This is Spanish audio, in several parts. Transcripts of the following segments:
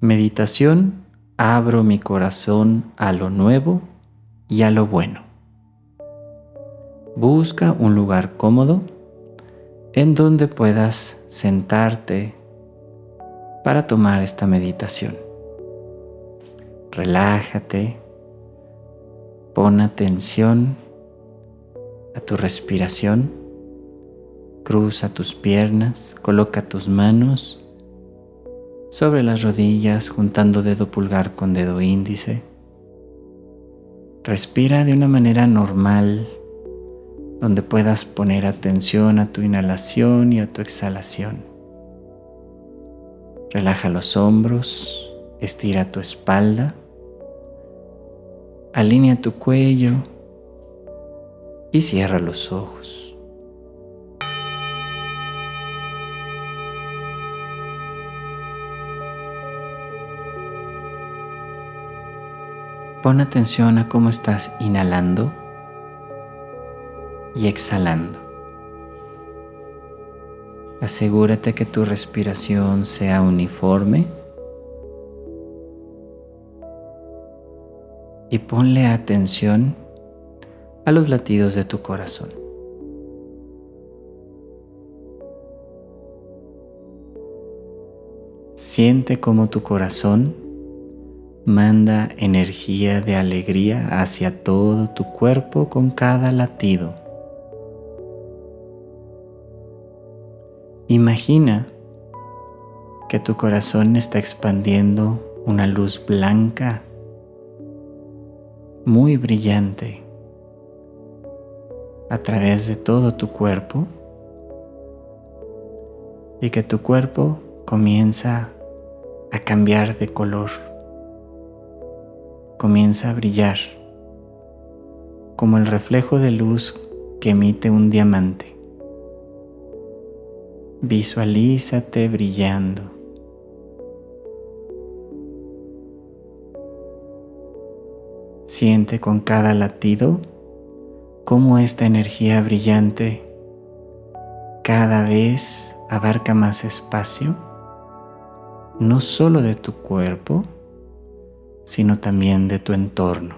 Meditación, abro mi corazón a lo nuevo y a lo bueno. Busca un lugar cómodo en donde puedas sentarte para tomar esta meditación. Relájate, pon atención a tu respiración, cruza tus piernas, coloca tus manos sobre las rodillas juntando dedo pulgar con dedo índice. Respira de una manera normal donde puedas poner atención a tu inhalación y a tu exhalación. Relaja los hombros, estira tu espalda, alinea tu cuello y cierra los ojos. Pon atención a cómo estás inhalando y exhalando. Asegúrate que tu respiración sea uniforme y ponle atención a los latidos de tu corazón. Siente cómo tu corazón manda energía de alegría hacia todo tu cuerpo con cada latido. Imagina que tu corazón está expandiendo una luz blanca muy brillante a través de todo tu cuerpo y que tu cuerpo comienza a cambiar de color comienza a brillar como el reflejo de luz que emite un diamante. Visualízate brillando. Siente con cada latido cómo esta energía brillante cada vez abarca más espacio, no solo de tu cuerpo, sino también de tu entorno.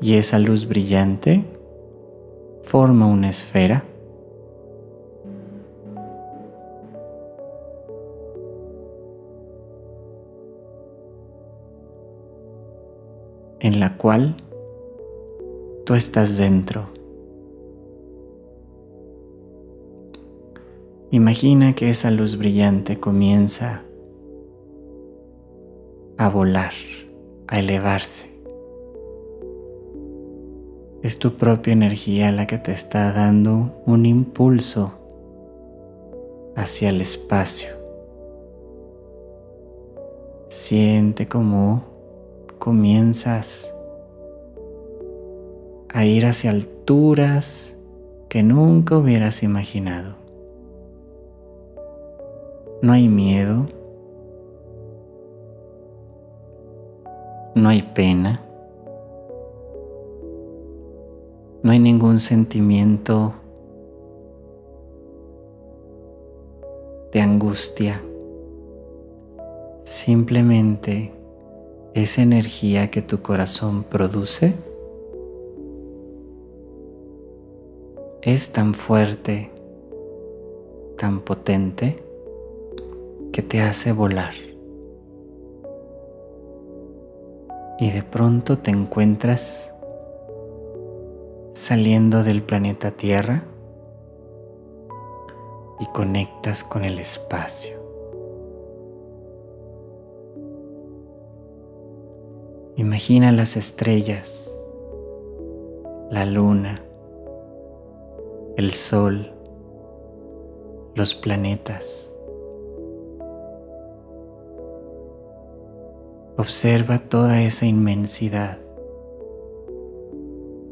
Y esa luz brillante forma una esfera en la cual tú estás dentro. Imagina que esa luz brillante comienza a volar, a elevarse. Es tu propia energía la que te está dando un impulso hacia el espacio. Siente cómo comienzas a ir hacia alturas que nunca hubieras imaginado. No hay miedo. No hay pena. No hay ningún sentimiento de angustia. Simplemente esa energía que tu corazón produce es tan fuerte, tan potente, que te hace volar. Y de pronto te encuentras saliendo del planeta Tierra y conectas con el espacio. Imagina las estrellas, la luna, el sol, los planetas. Observa toda esa inmensidad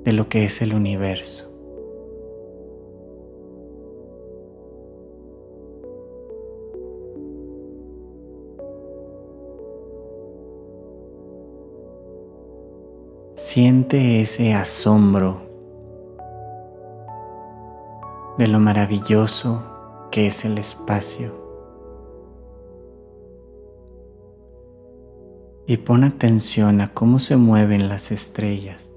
de lo que es el universo. Siente ese asombro de lo maravilloso que es el espacio. Y pon atención a cómo se mueven las estrellas,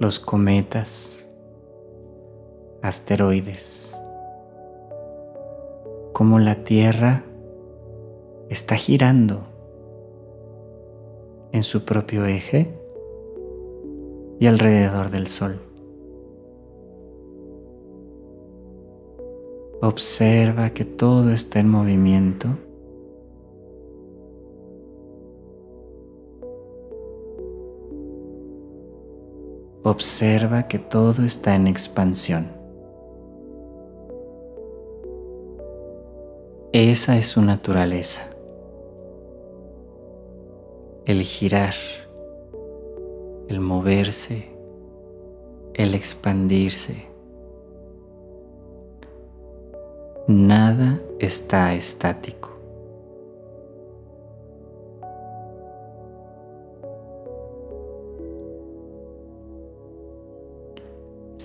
los cometas, asteroides, cómo la Tierra está girando en su propio eje y alrededor del Sol. Observa que todo está en movimiento. Observa que todo está en expansión. Esa es su naturaleza. El girar el moverse, el expandirse. Nada está estático.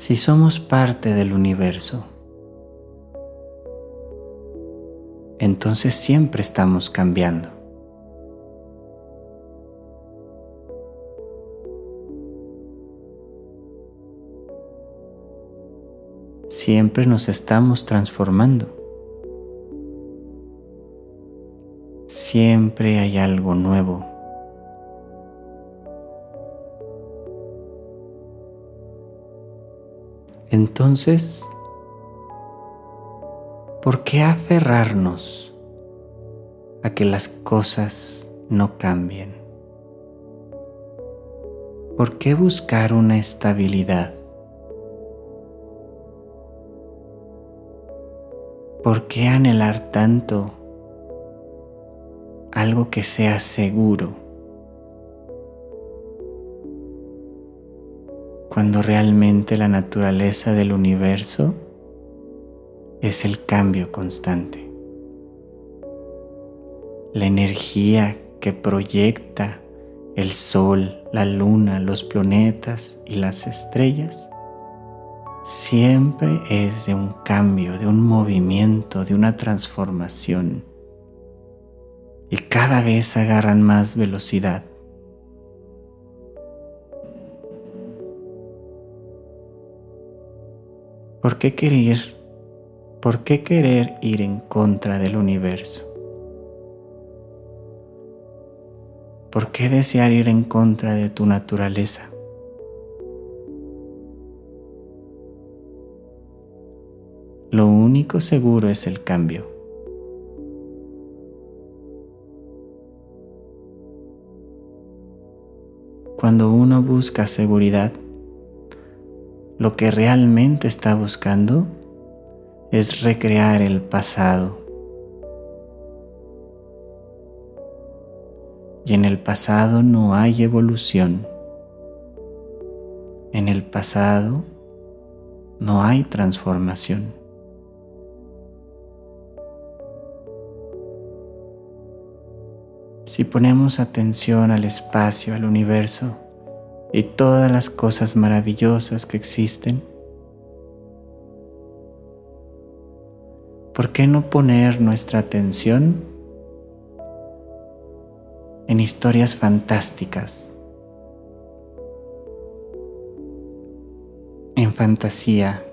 Si somos parte del universo, entonces siempre estamos cambiando. Siempre nos estamos transformando. Siempre hay algo nuevo. Entonces, ¿por qué aferrarnos a que las cosas no cambien? ¿Por qué buscar una estabilidad? ¿Por qué anhelar tanto algo que sea seguro? Cuando realmente la naturaleza del universo es el cambio constante. La energía que proyecta el sol, la luna, los planetas y las estrellas siempre es de un cambio, de un movimiento, de una transformación. Y cada vez agarran más velocidad. ¿Por qué querer? ¿Por qué querer ir en contra del universo? ¿Por qué desear ir en contra de tu naturaleza? Lo único seguro es el cambio. Cuando uno busca seguridad, lo que realmente está buscando es recrear el pasado. Y en el pasado no hay evolución. En el pasado no hay transformación. si ponemos atención al espacio, al universo y todas las cosas maravillosas que existen, ¿por qué no poner nuestra atención en historias fantásticas, en fantasía,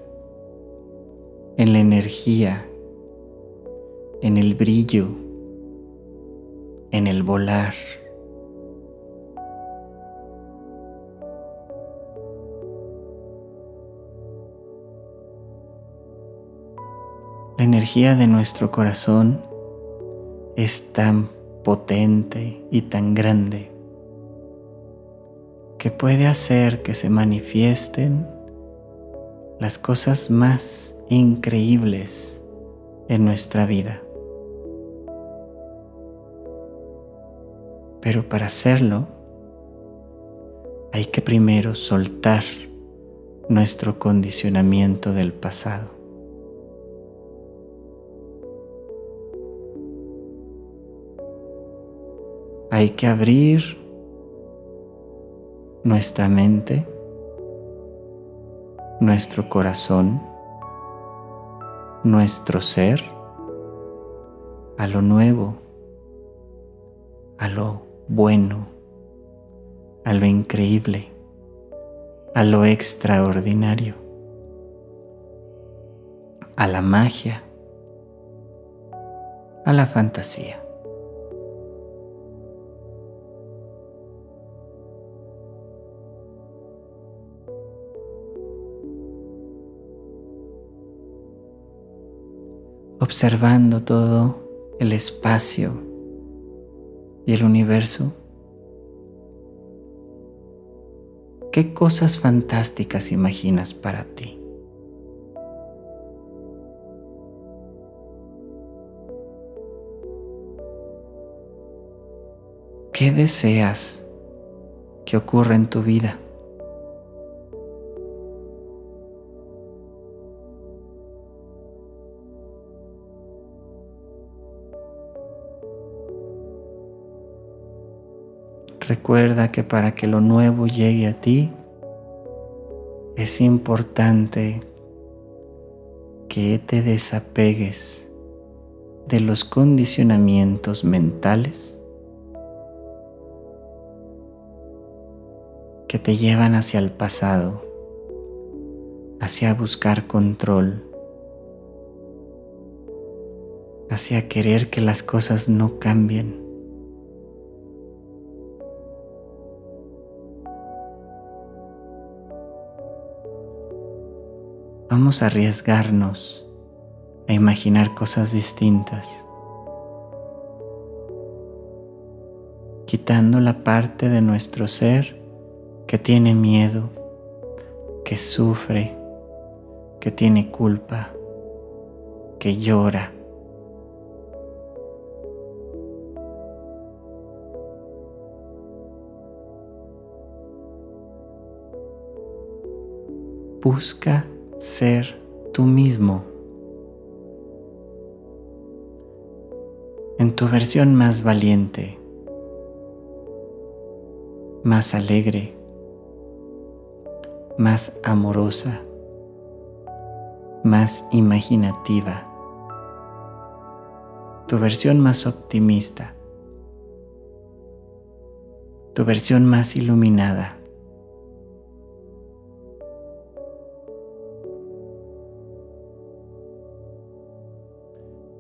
en la energía, en el brillo? en el volar. La energía de nuestro corazón es tan potente y tan grande que puede hacer que se manifiesten las cosas más increíbles en nuestra vida. Pero para hacerlo hay que primero soltar nuestro condicionamiento del pasado. Hay que abrir nuestra mente, nuestro corazón nuestro ser a lo nuevo, a lo bueno, a lo increíble, a lo extraordinario, a la magia, a la fantasía. Observando todo el espacio y el universo, ¿qué cosas fantásticas imaginas para ti? ¿Qué deseas que ocurra en tu vida? Recuerda que para que lo nuevo llegue a ti, es importante que te desapegues de los condicionamientos mentales que te llevan hacia el pasado, hacia buscar control, hacia querer que las cosas no cambien. Vamos a arriesgarnos a imaginar cosas distintas, quitando la parte de nuestro ser que tiene miedo, que sufre, que tiene culpa, que llora. Busca ser tú mismo. En tu versión más valiente, más alegre, más amorosa, más imaginativa, tu versión más optimista, tu versión más iluminada.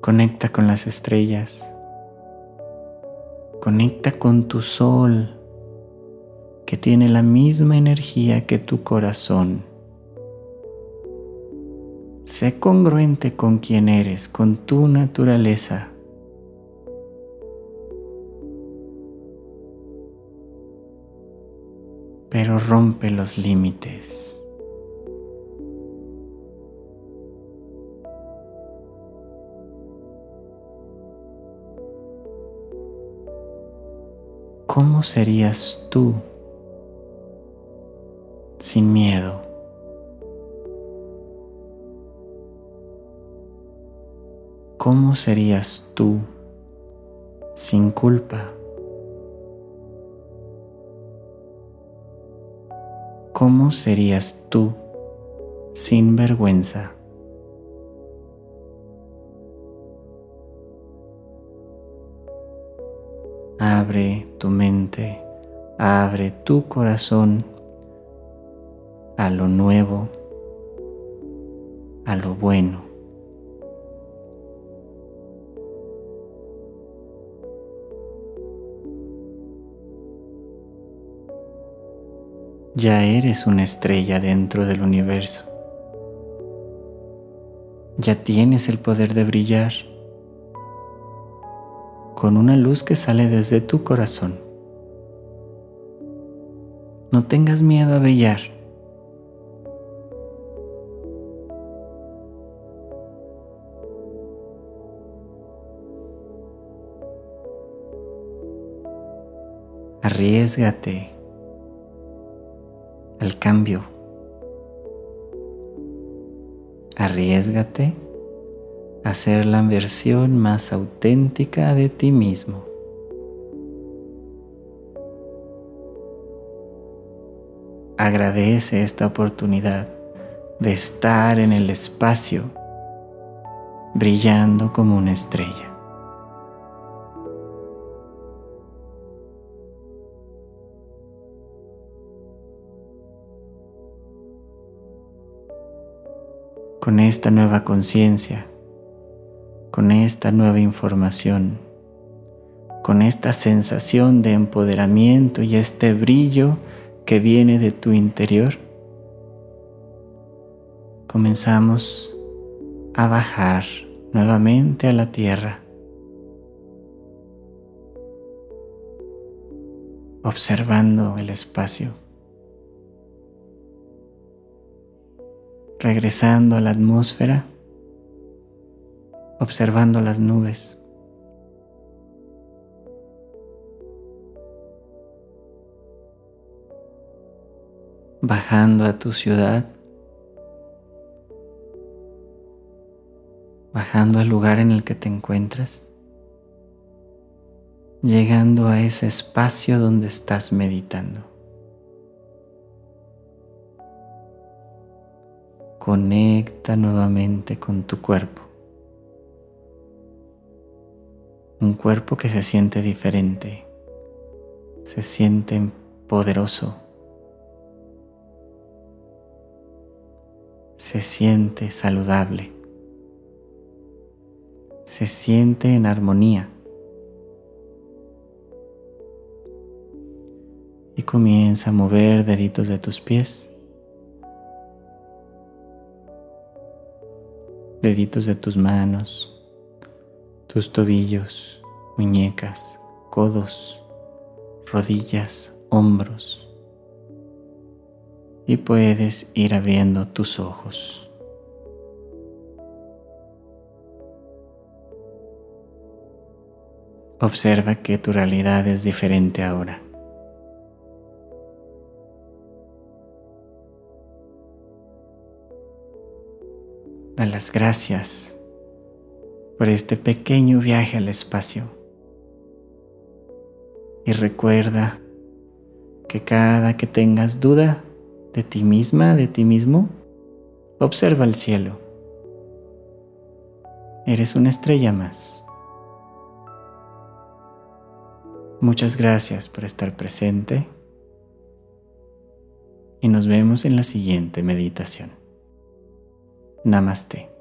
Conecta con las estrellas. Conecta con tu sol, que tiene la misma energía que tu corazón. Sé congruente con quien eres, con tu naturaleza. Pero rompe los límites. ¿Cómo serías tú sin miedo? ¿Cómo serías tú sin culpa? ¿Cómo serías tú sin vergüenza? Abre tu mente, abre tu corazón a lo nuevo, a lo bueno. Ya eres una estrella dentro del universo. Ya tienes el poder de brillar con una luz que sale desde tu corazón. No tengas miedo a brillar. Arriesgate al cambio. Arriesgate a ser la versión más auténtica de ti mismo. Agradece esta oportunidad de estar en el espacio brillando como una estrella. Con esta nueva conciencia, con esta nueva información, con esta sensación de empoderamiento y este brillo que viene de tu interior, comenzamos a bajar nuevamente a la tierra. observando el espacio, regresando a la atmósfera, observando las nubes. bajando a tu ciudad bajando al lugar en el que te encuentras, llegando a ese espacio donde estás meditando. Conecta nuevamente con tu cuerpo. Un cuerpo que se siente diferente, se siente poderoso, se siente saludable se siente en armonía. Y comienza a mover deditos de tus pies, deditos de tus manos, tus tobillos, muñecas, codos, rodillas, hombros. Y puedes ir abriendo tus ojos. Observa que tu realidad es diferente ahora. Da las gracias por este pequeño viaje al espacio. Y recuerda que cada que tengas duda de ti misma, de ti mismo, observa el cielo. Eres una estrella más. Muchas gracias por estar presente y nos vemos en la siguiente meditación. Namaste.